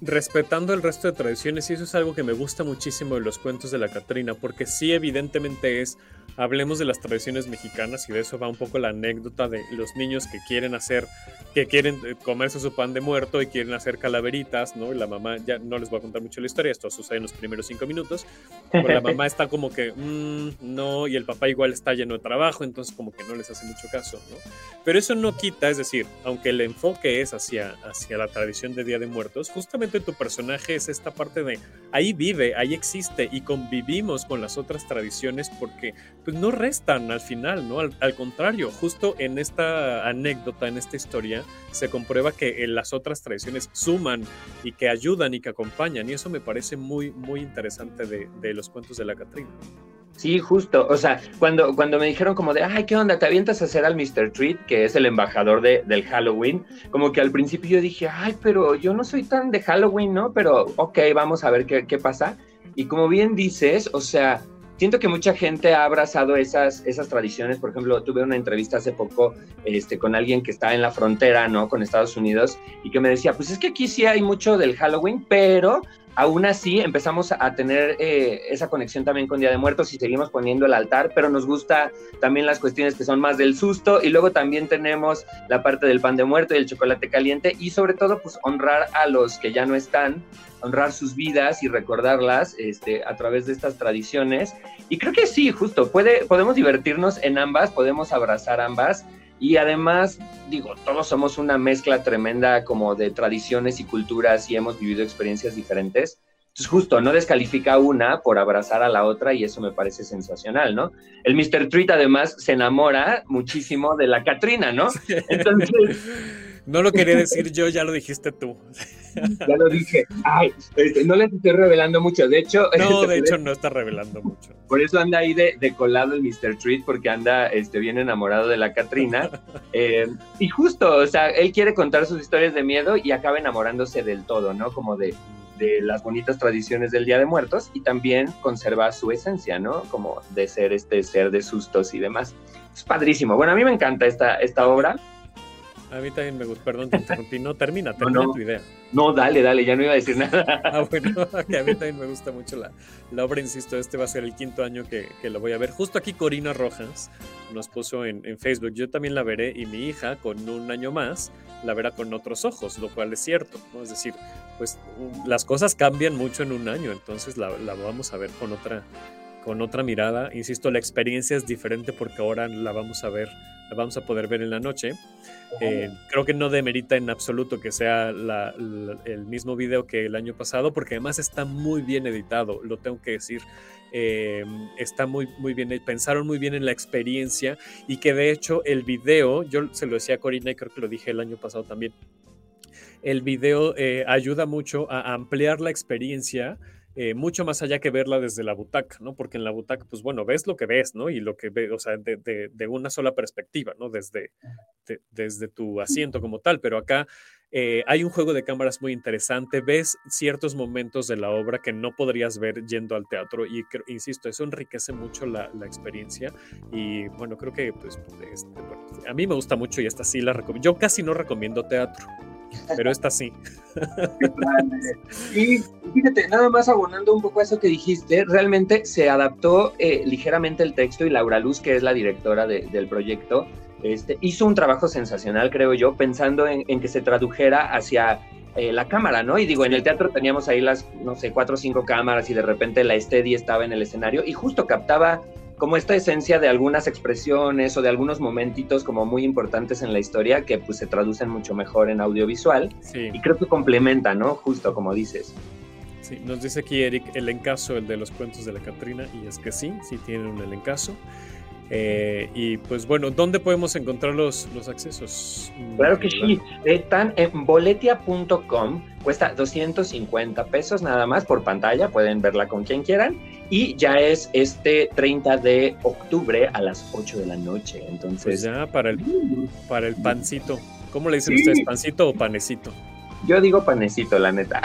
respetando el resto de tradiciones, y eso es algo que me gusta muchísimo de los cuentos de la Catrina, porque sí, evidentemente es hablemos de las tradiciones mexicanas y de eso va un poco la anécdota de los niños que quieren hacer, que quieren eh, comerse su pan de muerto y quieren hacer calaveritas, ¿no? Y la mamá, ya no les voy a contar mucho la historia, esto sucede en los primeros cinco minutos, pero la mamá está como que, mm, no, y el papá igual está lleno de trabajo, entonces como que no les hace mucho caso, ¿no? Pero eso no quita, es decir, aunque el enfoque es hacia, hacia la tradición de Día de Muertos, justamente tu personaje es esta parte de, ahí vive, ahí existe y convivimos con las otras tradiciones porque pues no restan al final, ¿no? Al, contrario, justo en esta anécdota, en esta historia, se comprueba que en las otras tradiciones suman y que ayudan y que acompañan, y eso me parece muy, muy interesante de, de los cuentos de la Catrina. Sí, justo. O sea, cuando, cuando me dijeron como de, ay, ¿qué onda? ¿Te avientas a hacer al Mr. Treat, que es el embajador de, del Halloween? Como que al principio yo dije, ay, pero yo no soy tan de Halloween, ¿no? Pero, ok, vamos a ver qué, qué pasa. Y como bien dices, o sea, siento que mucha gente ha abrazado esas, esas tradiciones. Por ejemplo, tuve una entrevista hace poco este, con alguien que está en la frontera, ¿no? Con Estados Unidos y que me decía, pues es que aquí sí hay mucho del Halloween, pero aún así empezamos a tener eh, esa conexión también con Día de Muertos y seguimos poniendo el altar, pero nos gusta también las cuestiones que son más del susto y luego también tenemos la parte del pan de muerto y el chocolate caliente y sobre todo pues honrar a los que ya no están, honrar sus vidas y recordarlas este, a través de estas tradiciones. Y creo que sí, justo, puede, podemos divertirnos en ambas, podemos abrazar ambas y además, digo, todos somos una mezcla tremenda como de tradiciones y culturas y hemos vivido experiencias diferentes. Entonces, justo, no descalifica una por abrazar a la otra y eso me parece sensacional, ¿no? El Mr. Treat además se enamora muchísimo de la Katrina, ¿no? Entonces... No lo quería decir yo, ya lo dijiste tú. Ya lo dije. Ay, este, no les estoy revelando mucho. De hecho. No, este, de hecho, no está revelando mucho. Por eso anda ahí de, colado el Mr. Treat, porque anda este, bien enamorado de la Katrina. Eh, y justo, o sea, él quiere contar sus historias de miedo y acaba enamorándose del todo, ¿no? Como de, de las bonitas tradiciones del Día de Muertos y también conserva su esencia, ¿no? Como de ser este ser de sustos y demás. Es padrísimo. Bueno, a mí me encanta esta, esta obra. A mí también me gusta, perdón, te interrumpí. No, termina, termina tu idea. No, dale, dale, ya no iba a decir nada. ah, bueno, a mí también me gusta mucho la, la obra, insisto, este va a ser el quinto año que, que lo voy a ver. Justo aquí Corina Rojas nos puso en, en, Facebook, yo también la veré y mi hija con un año más la verá con otros ojos, lo cual es cierto, ¿no? Es decir, pues las cosas cambian mucho en un año, entonces la, la vamos a ver con otra, con otra mirada. Insisto, la experiencia es diferente porque ahora la vamos a ver, la vamos a poder ver en la noche. Eh, creo que no demerita en absoluto que sea la, la, el mismo video que el año pasado, porque además está muy bien editado, lo tengo que decir. Eh, está muy, muy bien, pensaron muy bien en la experiencia y que de hecho el video, yo se lo decía a Corina y creo que lo dije el año pasado también, el video eh, ayuda mucho a ampliar la experiencia eh, mucho más allá que verla desde la butaca, ¿no? Porque en la butaca, pues bueno, ves lo que ves, ¿no? Y lo que ves, o sea, de, de, de una sola perspectiva, ¿no? Desde, de, desde tu asiento como tal, pero acá eh, hay un juego de cámaras muy interesante, ves ciertos momentos de la obra que no podrías ver yendo al teatro y, insisto, eso enriquece mucho la, la experiencia y bueno, creo que pues, este, bueno, a mí me gusta mucho y esta sí la recomiendo. Yo casi no recomiendo teatro pero esta sí. y fíjate, nada más abonando un poco a eso que dijiste, realmente se adaptó eh, ligeramente el texto y Laura Luz, que es la directora de, del proyecto, este, hizo un trabajo sensacional, creo yo, pensando en, en que se tradujera hacia eh, la cámara, ¿no? Y digo, en el teatro teníamos ahí las, no sé, cuatro o cinco cámaras y de repente la Steady estaba en el escenario y justo captaba como esta esencia de algunas expresiones o de algunos momentitos como muy importantes en la historia que pues se traducen mucho mejor en audiovisual sí. y creo que complementa, ¿no? Justo como dices. Sí, nos dice aquí Eric el encaso, el de los cuentos de la Catrina, y es que sí, sí tienen un elencazo. Eh, y pues bueno, ¿dónde podemos encontrar los, los accesos? Claro que sí, están en boletia.com, cuesta 250 pesos nada más por pantalla, pueden verla con quien quieran, y ya es este 30 de octubre a las 8 de la noche, entonces... Pues ya, para el, para el pancito. ¿Cómo le dicen sí. ustedes, pancito o panecito? Yo digo panecito, la neta.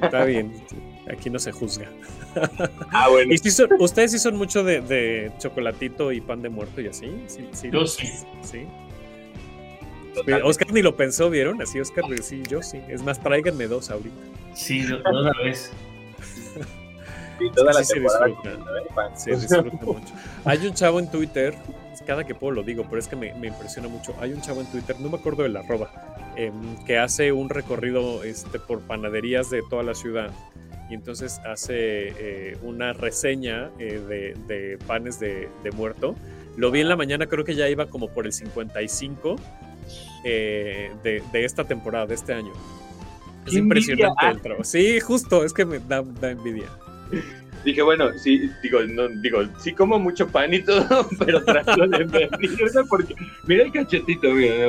Está bien, aquí no se juzga. Ah, bueno. ¿Y si son, ustedes sí son mucho de, de, chocolatito y pan de muerto y así? Sí, sí, yo sí. Sí. Oscar ni lo pensó, ¿vieron? Así Oscar, sí, yo sí. Es más, tráiganme dos ahorita. Sí, de una vez. Sí, toda sí, la se disfruta. Se disfruta mucho. Hay un chavo en Twitter, cada que puedo lo digo, pero es que me, me impresiona mucho. Hay un chavo en Twitter, no me acuerdo del arroba, eh, que hace un recorrido este, por panaderías de toda la ciudad y entonces hace eh, una reseña eh, de, de, panes de, de, muerto. Lo vi en la mañana, creo que ya iba como por el 55 eh, de, de, esta temporada, de este año. Es impresionante el trabajo. Sí, justo, es que me da, da envidia. Dije, bueno, sí, digo, no, digo, sí como mucho pan y todo, pero trato de ver, porque mira el cachetito, mira.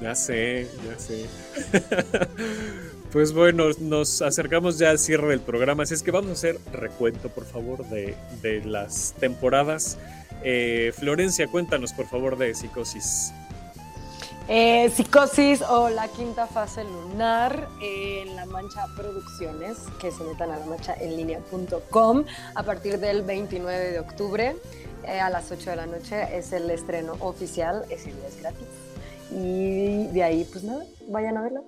Ya sé, ya sé. Pues bueno, nos acercamos ya al cierre del programa, así es que vamos a hacer recuento, por favor, de, de las temporadas. Eh, Florencia, cuéntanos, por favor, de Psicosis. Eh, psicosis o la quinta fase lunar en La Mancha Producciones, que se metan a la mancha en línea.com a partir del 29 de octubre eh, a las 8 de la noche es el estreno oficial, día es gratis. Y de ahí, pues nada, vayan a verla.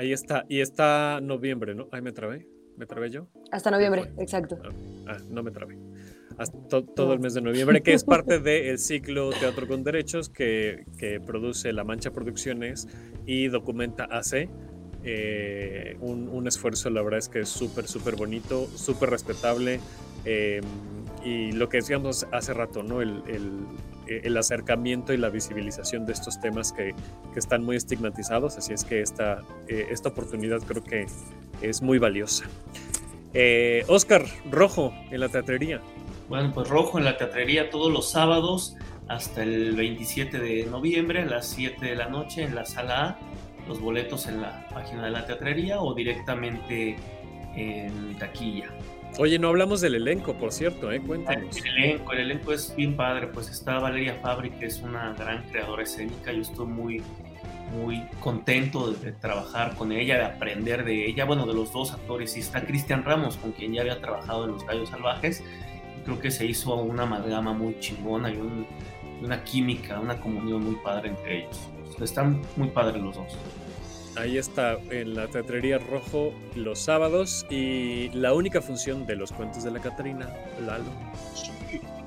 Ahí está, y está noviembre, ¿no? Ahí me trabé, ¿me trabé yo? Hasta noviembre, exacto. Ah, ah, no me trabé. Hasta to, todo el mes de noviembre, que es parte del ciclo Teatro con Derechos que, que, produce La Mancha Producciones y documenta AC. Eh, un, un, esfuerzo, la verdad es que es súper, súper bonito, súper respetable. Eh, y lo que decíamos hace rato, ¿no? El, el, el, acercamiento y la visibilización de estos temas que, que están muy estigmatizados, así es que esta, eh, esta oportunidad creo que es muy valiosa. Eh, Oscar, Rojo, en la teatrería. Bueno, pues Rojo en la teatrería todos los sábados hasta el 27 de noviembre a las 7 de la noche en la sala A, los boletos en la página de la teatrería o directamente en taquilla. Oye, no hablamos del elenco, por cierto, ¿eh? Cuéntanos. El elenco, el elenco es bien padre, pues está Valeria Fabri, que es una gran creadora escénica, yo estoy muy, muy contento de, trabajar con ella, de aprender de ella, bueno, de los dos actores, y está Cristian Ramos, con quien ya había trabajado en Los Gallos Salvajes, creo que se hizo una amalgama muy chingona y un, una química, una comunión muy padre entre ellos. Están muy padres los dos. Ahí está en la Teatrería Rojo los sábados y la única función de los cuentos de la Catarina, Lalo.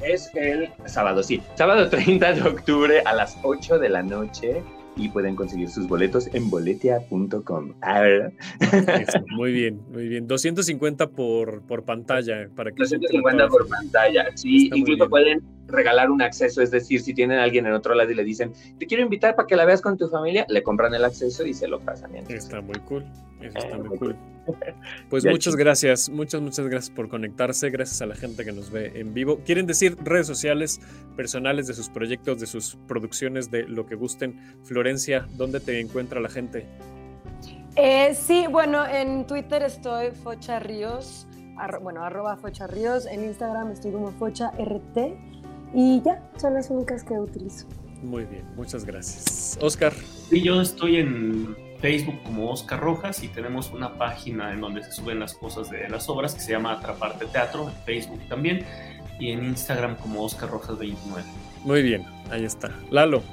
Es el sábado, sí. Sábado 30 de octubre a las 8 de la noche y pueden conseguir sus boletos en boletia.com. Muy bien, muy bien. 250 por, por pantalla. Para que 250 por pantalla, sí. Está incluso pueden regalar un acceso, es decir, si tienen a alguien en otro lado y le dicen, te quiero invitar para que la veas con tu familia, le compran el acceso y se lo pasan. Está muy cool, eso está muy cool. Pues muchas gracias, muchas, muchas gracias por conectarse, gracias a la gente que nos ve en vivo. ¿Quieren decir redes sociales personales de sus proyectos, de sus producciones, de lo que gusten? Florencia, ¿dónde te encuentra la gente? Eh, sí, bueno, en Twitter estoy Focha Ríos, ar, bueno, arroba Focha Ríos, en Instagram estoy como Focha RT y ya, son las únicas que utilizo. Muy bien, muchas gracias. Oscar. Sí, yo estoy en Facebook como Oscar Rojas y tenemos una página en donde se suben las cosas de las obras que se llama Atraparte Teatro, en Facebook también, y en Instagram como Oscar Rojas 29. Muy bien, ahí está. Lalo.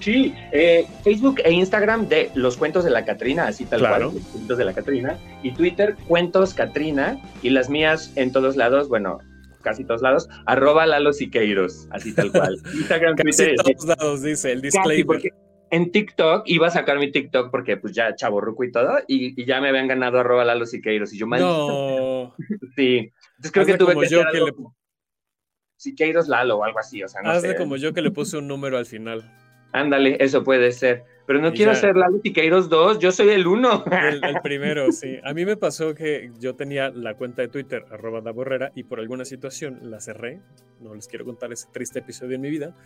Sí, eh, Facebook e Instagram de Los Cuentos de la Catrina, así tal claro. cual, Los Cuentos de la Catrina, y Twitter Cuentos Catrina, y las mías en todos lados, bueno, casi todos lados, arroba Lalo Siqueiros, así tal cual. Instagram, casi Twitter. todos lados, dice el disclaimer. En TikTok iba a sacar mi TikTok porque pues ya chaborruco y todo, y, y, ya me habían ganado arroba Lalo Siqueiros, y yo maldito. No. Sí. Entonces creo Hazle que tuve como que yo que le... Siqueiros Lalo o algo así, o sea, no Hazle sé. como yo que le puse un número al final. Ándale, eso puede ser. Pero no Y quiero ya. ser Lalo Piqueiros 2, yo soy el uno. El, el primero, sí. A mí me pasó que yo tenía la cuenta de Twitter, arroba da Borrera, y por alguna situación la cerré. No les quiero contar ese triste episodio en mi vida.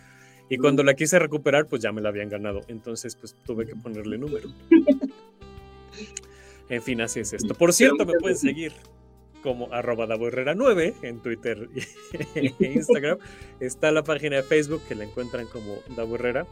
Y cuando la quise recuperar, pues ya me la habían ganado. Entonces, pues tuve que ponerle número. En fin, así es esto. Por cierto, me pueden seguir como arroba Davo Herrera 9 en Twitter e Instagram. Está la página de Facebook que la encuentran como Davo Herrera.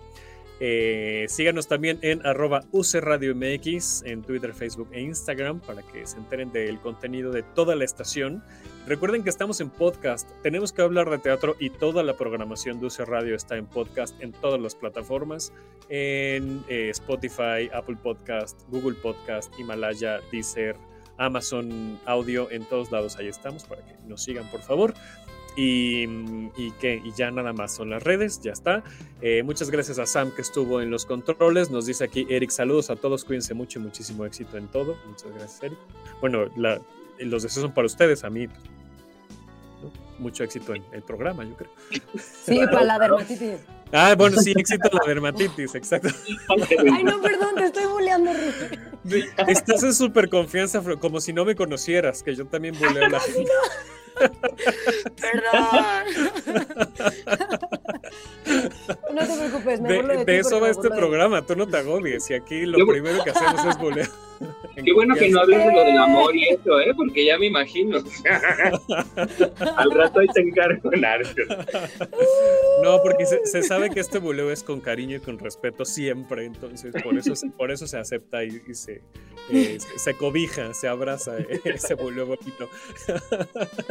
Eh, síganos también en arroba UC Radio MX en Twitter, Facebook e Instagram para que se enteren del contenido de toda la estación. Recuerden que estamos en podcast, tenemos que hablar de teatro y toda la programación de UC Radio está en podcast en todas las plataformas, en eh, Spotify, Apple Podcast, Google Podcast, Himalaya, Deezer, Amazon Audio, en todos lados ahí estamos para que nos sigan por favor. Y, y, que, y ya nada más son las redes, ya está. Eh, muchas gracias a Sam que estuvo en los controles. Nos dice aquí Eric, saludos a todos, cuídense mucho y muchísimo éxito en todo. Muchas gracias, Eric. Bueno, la, los deseos son para ustedes, a mí. Mucho éxito en el programa, yo creo. Sí, para la dermatitis. Ah, bueno, sí, éxito en la dermatitis, exacto. Ay, no, perdón, te estoy buleando, Rui. Estás en súper confianza, como si no me conocieras, que yo también buleo a la gente. Perdón. No te preocupes, me de, burlo de, de ti eso va este programa, tú no te agobies. Y aquí lo primero que hacemos es bulear. Qué bueno que no hables de lo del amor y eso, ¿eh? Porque ya me imagino. Al rato ahí te encargo, Narco. No, porque se, se sabe que este buleo es con cariño y con respeto siempre, entonces por eso, se- por eso se acepta y, y se, eh, se, se cobija, se abraza eh, ese buleo bonito.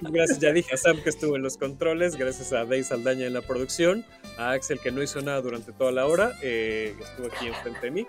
Gracias, ya dije a Sam que estuvo en los controles, gracias a Dave Saldaña en la producción, a Axel que no hizo nada durante toda la hora, eh, estuvo aquí enfrente de mí,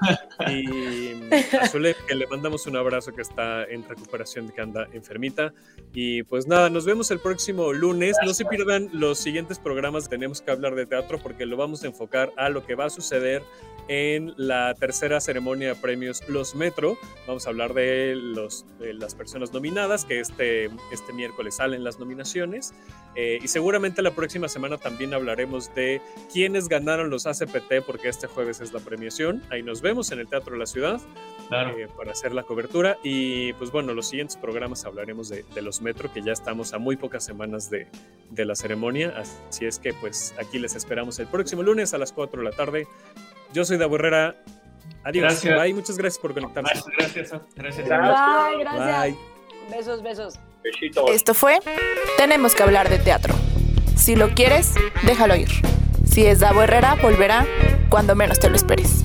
y a Zule que le mandamos un abrazo que está en recuperación, que anda enfermita. Y pues nada, nos vemos el próximo lunes. No se pierdan los siguientes programas. Tenemos que hablar de teatro porque lo vamos a enfocar a lo que va a suceder en la tercera ceremonia de premios Los Metro. Vamos a hablar de, los, de las personas nominadas, que este, este miércoles salen las nominaciones. Eh, y seguramente la próxima semana también hablaremos de quiénes ganaron los ACPT, porque este jueves es la premiación. Ahí nos vemos en el Teatro de la Ciudad Claro. eh, para hacer la cobertura. Y pues bueno, los siguientes programas hablaremos de, de los Metro, que ya estamos a muy pocas semanas de, de la ceremonia. Así es que pues aquí les esperamos el próximo lunes a las 4 de la tarde. Yo soy Davo Herrera. Adiós. Gracias. Bye. Muchas gracias por conectarse. Gracias, gracias. Bye, gracias. Bye. Besos, besos. Esto fue Tenemos que hablar de teatro. Si lo quieres, déjalo ir. Si es Davo Herrera, volverá cuando menos te lo esperes.